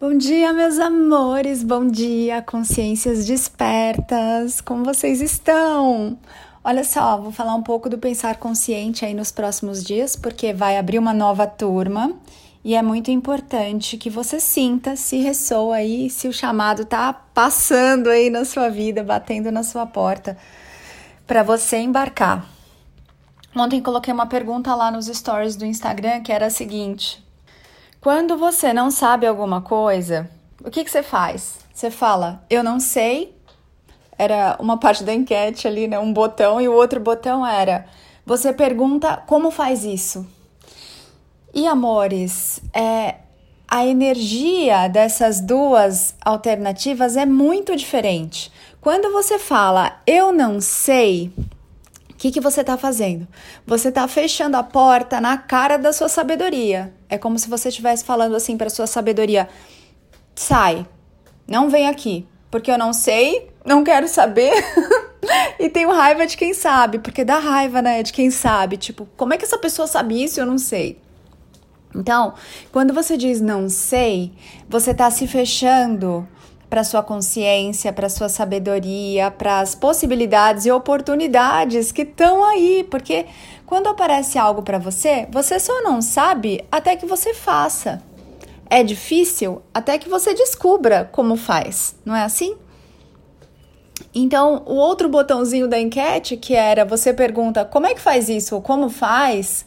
Bom dia, meus amores, bom dia, consciências despertas, como vocês estão? Olha só, vou falar um pouco do pensar consciente aí nos próximos dias, porque vai abrir uma nova turma e é muito importante que você sinta se ressoa aí, se o chamado tá passando aí na sua vida, batendo na sua porta, para você embarcar. Ontem coloquei uma pergunta lá nos stories do Instagram que era a seguinte: quando você não sabe alguma coisa, o que, que você faz? Você fala, eu não sei. Era uma parte da enquete ali, né? Um botão, e o outro botão era: você pergunta como faz isso. E amores, é, a energia dessas duas alternativas é muito diferente. Quando você fala eu não sei, que, que você está fazendo? Você está fechando a porta na cara da sua sabedoria. É como se você estivesse falando assim para sua sabedoria: sai, não vem aqui, porque eu não sei, não quero saber. e tenho raiva de quem sabe, porque dá raiva, né, de quem sabe. Tipo, como é que essa pessoa sabe isso? Eu não sei. Então, quando você diz não sei, você está se fechando para sua consciência, para sua sabedoria, para as possibilidades e oportunidades que estão aí, porque quando aparece algo para você, você só não sabe até que você faça. É difícil até que você descubra como faz, não é assim? Então, o outro botãozinho da enquete, que era você pergunta como é que faz isso ou como faz,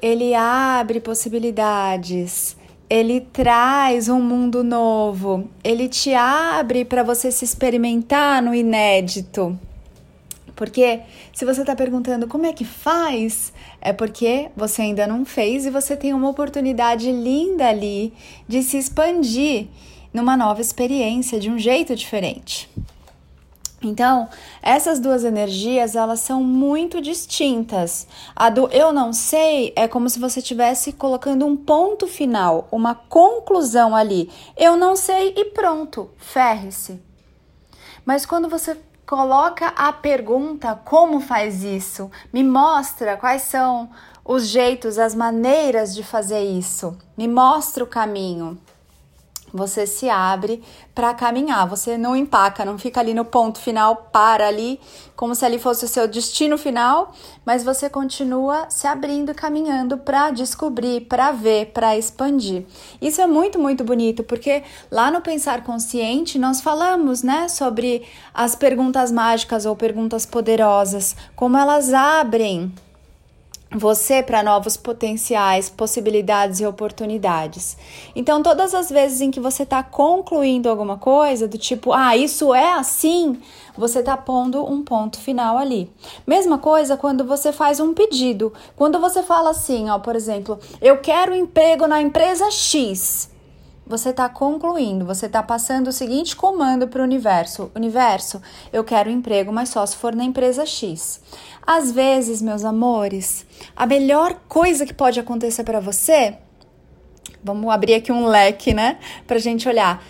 ele abre possibilidades ele traz um mundo novo, ele te abre para você se experimentar no inédito. Porque se você está perguntando como é que faz, é porque você ainda não fez e você tem uma oportunidade linda ali de se expandir numa nova experiência de um jeito diferente. Então, essas duas energias, elas são muito distintas. A do eu não sei é como se você estivesse colocando um ponto final, uma conclusão ali. Eu não sei e pronto, ferre-se. Mas quando você coloca a pergunta, como faz isso? Me mostra quais são os jeitos, as maneiras de fazer isso. Me mostra o caminho você se abre para caminhar, você não empaca, não fica ali no ponto final, para ali, como se ali fosse o seu destino final, mas você continua se abrindo e caminhando para descobrir, para ver, para expandir. Isso é muito, muito bonito, porque lá no Pensar Consciente nós falamos, né, sobre as perguntas mágicas ou perguntas poderosas, como elas abrem você para novos potenciais, possibilidades e oportunidades. Então, todas as vezes em que você está concluindo alguma coisa, do tipo, ah, isso é assim, você está pondo um ponto final ali. Mesma coisa quando você faz um pedido. Quando você fala assim, ó, por exemplo, eu quero emprego na empresa X você está concluindo, você está passando o seguinte comando para o universo: Universo, eu quero emprego, mas só se for na empresa X. Às vezes, meus amores, a melhor coisa que pode acontecer para você, vamos abrir aqui um leque, né, para gente olhar.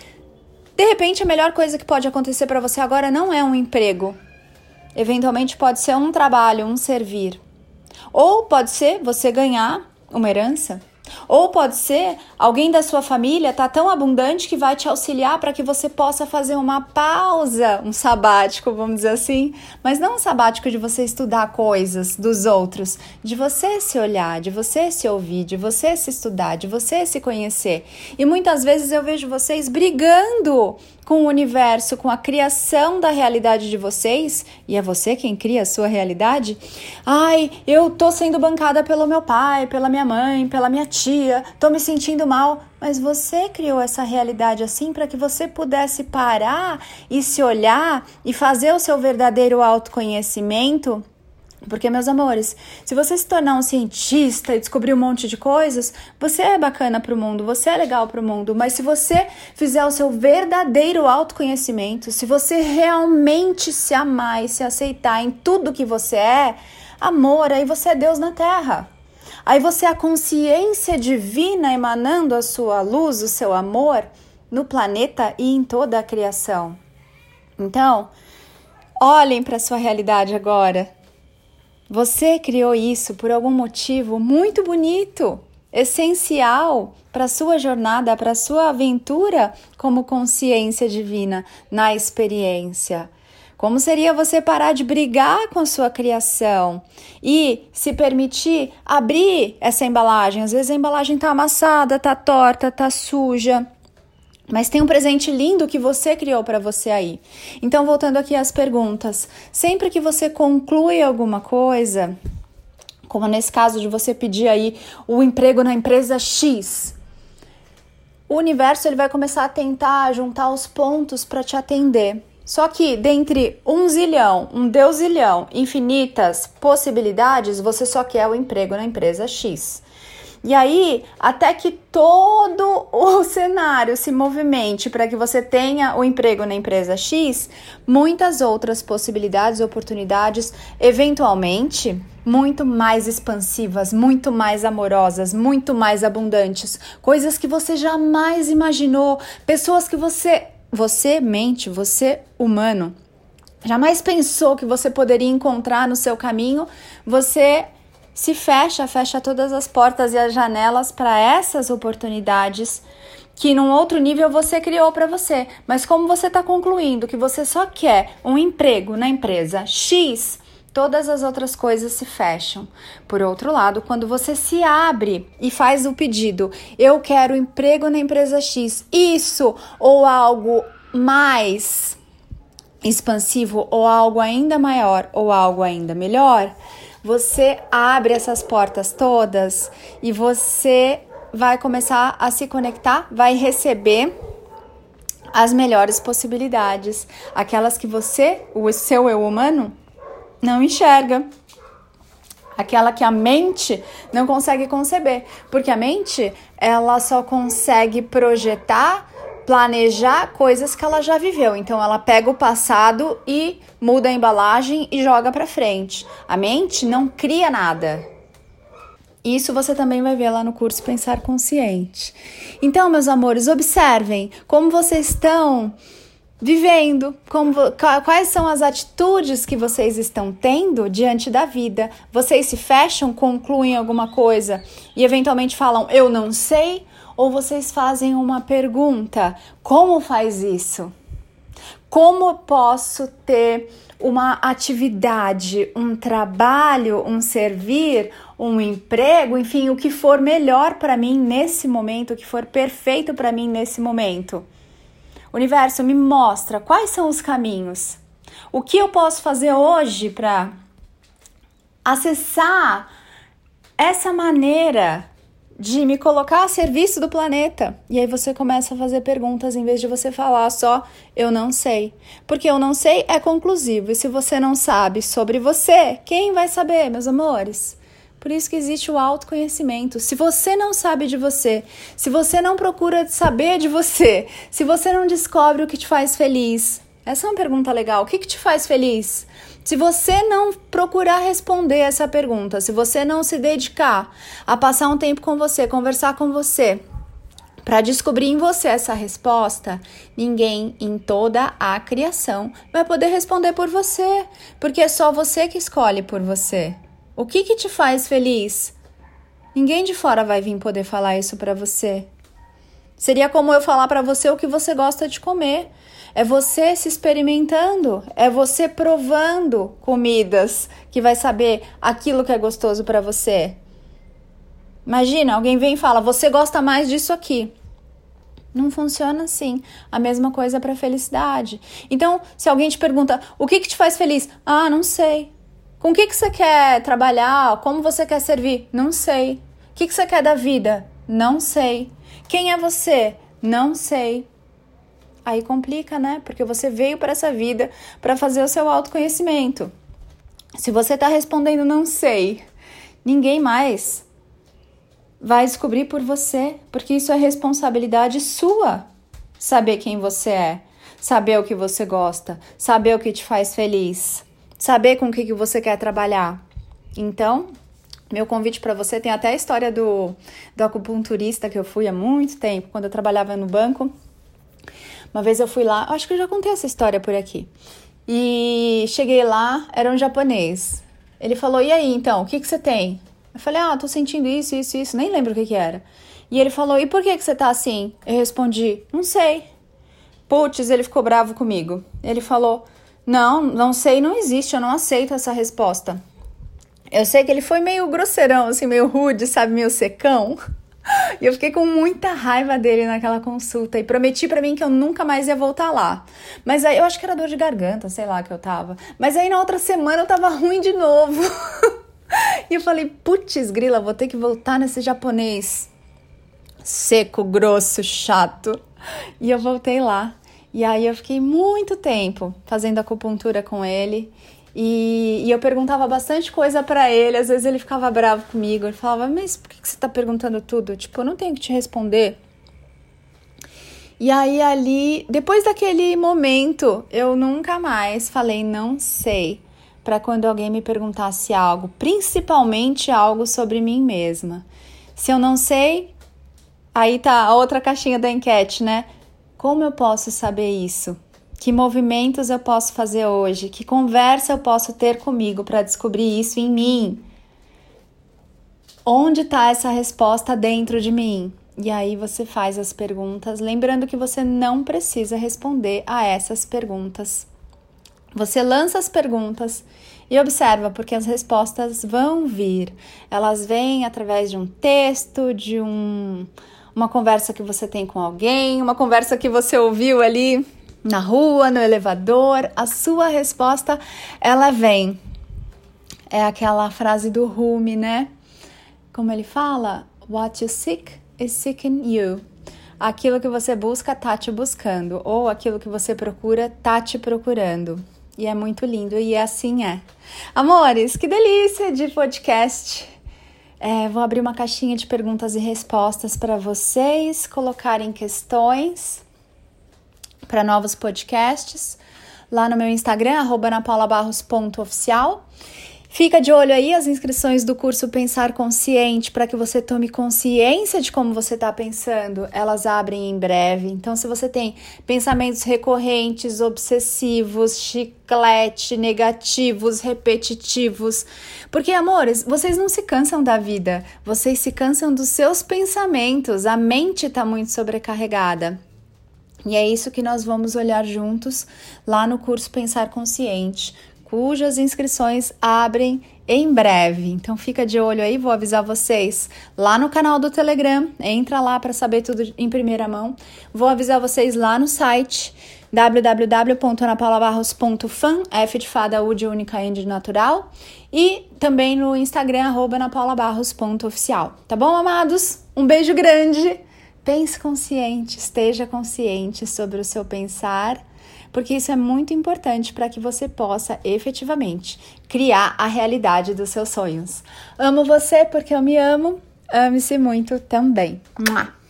De repente, a melhor coisa que pode acontecer para você agora não é um emprego. Eventualmente, pode ser um trabalho, um servir. Ou pode ser você ganhar uma herança ou pode ser alguém da sua família tá tão abundante que vai te auxiliar para que você possa fazer uma pausa, um sabático, vamos dizer assim, mas não um sabático de você estudar coisas dos outros, de você se olhar, de você se ouvir, de você se estudar, de você se conhecer. E muitas vezes eu vejo vocês brigando com o universo, com a criação da realidade de vocês, e é você quem cria a sua realidade. Ai, eu tô sendo bancada pelo meu pai, pela minha mãe, pela minha tia, tô me sentindo mal, mas você criou essa realidade assim para que você pudesse parar e se olhar e fazer o seu verdadeiro autoconhecimento porque, meus amores, se você se tornar um cientista e descobrir um monte de coisas, você é bacana para o mundo, você é legal para o mundo, mas se você fizer o seu verdadeiro autoconhecimento, se você realmente se amar e se aceitar em tudo que você é, amor, aí você é Deus na terra. Aí você a consciência divina emanando a sua luz, o seu amor no planeta e em toda a criação. Então, olhem para a sua realidade agora você criou isso por algum motivo muito bonito. essencial para a sua jornada, para a sua aventura como consciência divina na experiência. Como seria você parar de brigar com a sua criação e se permitir abrir essa embalagem? Às vezes a embalagem está amassada, está torta, está suja. Mas tem um presente lindo que você criou para você aí. Então, voltando aqui às perguntas, sempre que você conclui alguma coisa, como nesse caso de você pedir aí o emprego na empresa X, o universo ele vai começar a tentar juntar os pontos para te atender. Só que dentre um zilhão, um deusilhão, infinitas possibilidades, você só quer o emprego na empresa X. E aí, até que todo o cenário se movimente para que você tenha o emprego na empresa X, muitas outras possibilidades, oportunidades, eventualmente muito mais expansivas, muito mais amorosas, muito mais abundantes, coisas que você jamais imaginou, pessoas que você, você mente, você humano, jamais pensou que você poderia encontrar no seu caminho, você se fecha, fecha todas as portas e as janelas para essas oportunidades que num outro nível você criou para você. Mas como você está concluindo que você só quer um emprego na empresa X, todas as outras coisas se fecham. Por outro lado, quando você se abre e faz o pedido, eu quero emprego na empresa X, isso ou algo mais expansivo ou algo ainda maior ou algo ainda melhor, você abre essas portas todas e você vai começar a se conectar, vai receber as melhores possibilidades, aquelas que você, o seu eu humano, não enxerga. Aquela que a mente não consegue conceber, porque a mente ela só consegue projetar planejar coisas que ela já viveu. Então ela pega o passado e muda a embalagem e joga para frente. A mente não cria nada. Isso você também vai ver lá no curso Pensar Consciente. Então, meus amores, observem como vocês estão vivendo, como, quais são as atitudes que vocês estão tendo diante da vida. Vocês se fecham, concluem alguma coisa e eventualmente falam eu não sei ou vocês fazem uma pergunta: como faz isso? Como posso ter uma atividade, um trabalho, um servir, um emprego, enfim, o que for melhor para mim nesse momento, o que for perfeito para mim nesse momento? Universo, me mostra quais são os caminhos. O que eu posso fazer hoje para acessar essa maneira de me colocar a serviço do planeta. E aí você começa a fazer perguntas em vez de você falar só eu não sei. Porque eu não sei é conclusivo. E se você não sabe sobre você, quem vai saber, meus amores? Por isso que existe o autoconhecimento. Se você não sabe de você, se você não procura saber de você, se você não descobre o que te faz feliz, essa é uma pergunta legal. O que, que te faz feliz? Se você não procurar responder essa pergunta, se você não se dedicar a passar um tempo com você, conversar com você, para descobrir em você essa resposta, ninguém em toda a criação vai poder responder por você, porque é só você que escolhe por você. O que que te faz feliz? Ninguém de fora vai vir poder falar isso para você. Seria como eu falar para você o que você gosta de comer. É você se experimentando, é você provando comidas que vai saber aquilo que é gostoso para você. Imagina, alguém vem e fala: "Você gosta mais disso aqui". Não funciona assim. A mesma coisa para felicidade. Então, se alguém te pergunta: "O que que te faz feliz?", "Ah, não sei". "Com o que que você quer trabalhar? Como você quer servir?", "Não sei". "O que que você quer da vida?", "Não sei". "Quem é você?", "Não sei". Aí complica, né? Porque você veio para essa vida para fazer o seu autoconhecimento. Se você está respondendo não sei, ninguém mais vai descobrir por você, porque isso é responsabilidade sua. Saber quem você é, saber o que você gosta, saber o que te faz feliz, saber com o que, que você quer trabalhar. Então, meu convite para você tem até a história do, do acupunturista que eu fui há muito tempo, quando eu trabalhava no banco. Uma vez eu fui lá, acho que eu já contei essa história por aqui. E cheguei lá, era um japonês. Ele falou: E aí, então, o que, que você tem? Eu falei, ah, tô sentindo isso, isso, isso, nem lembro o que que era. E ele falou, e por que que você tá assim? Eu respondi, não sei. Putz, ele ficou bravo comigo. Ele falou, não, não sei, não existe, eu não aceito essa resposta. Eu sei que ele foi meio grosseirão, assim, meio rude, sabe, meio secão. E eu fiquei com muita raiva dele naquela consulta e prometi para mim que eu nunca mais ia voltar lá. Mas aí eu acho que era dor de garganta, sei lá que eu tava. Mas aí na outra semana eu tava ruim de novo. e eu falei, putz, grila, vou ter que voltar nesse japonês seco, grosso, chato. E eu voltei lá. E aí eu fiquei muito tempo fazendo acupuntura com ele. E, e, eu perguntava bastante coisa para ele, às vezes ele ficava bravo comigo. Ele falava, mas por que, você tá perguntando tudo? Tipo, eu não tenho que te responder. E aí ali, depois daquele momento, eu nunca mais falei não sei para quando alguém me perguntasse algo, principalmente algo sobre mim mesma. Se eu não sei, aí tá a outra caixinha da enquete, né? Como eu posso saber isso? Que movimentos eu posso fazer hoje? Que conversa eu posso ter comigo para descobrir isso em mim? Onde está essa resposta dentro de mim? E aí você faz as perguntas, lembrando que você não precisa responder a essas perguntas. Você lança as perguntas e observa, porque as respostas vão vir. Elas vêm através de um texto, de um, uma conversa que você tem com alguém, uma conversa que você ouviu ali na rua, no elevador, a sua resposta ela vem. É aquela frase do Rumi, né? Como ele fala, what you seek is seeking you. Aquilo que você busca tá te buscando, ou aquilo que você procura tá te procurando. E é muito lindo, e assim é. Amores, que delícia de podcast! É, vou abrir uma caixinha de perguntas e respostas para vocês colocarem questões para novos podcasts lá no meu Instagram, anapaulabarros.oficial. Fica de olho aí as inscrições do curso Pensar Consciente para que você tome consciência de como você está pensando. Elas abrem em breve. Então, se você tem pensamentos recorrentes, obsessivos, chiclete, negativos, repetitivos. Porque, amores, vocês não se cansam da vida, vocês se cansam dos seus pensamentos. A mente está muito sobrecarregada. E é isso que nós vamos olhar juntos lá no curso Pensar Consciente, cujas inscrições abrem em breve. Então fica de olho aí, vou avisar vocês lá no canal do Telegram, entra lá para saber tudo em primeira mão. Vou avisar vocês lá no site www.anapaulabarros.fan, F de fada, U de única, N de natural, e também no Instagram, arroba anapaulabarros.oficial. Tá bom, amados? Um beijo grande! Pense consciente, esteja consciente sobre o seu pensar, porque isso é muito importante para que você possa efetivamente criar a realidade dos seus sonhos. Amo você porque eu me amo, ame-se muito também. Mua!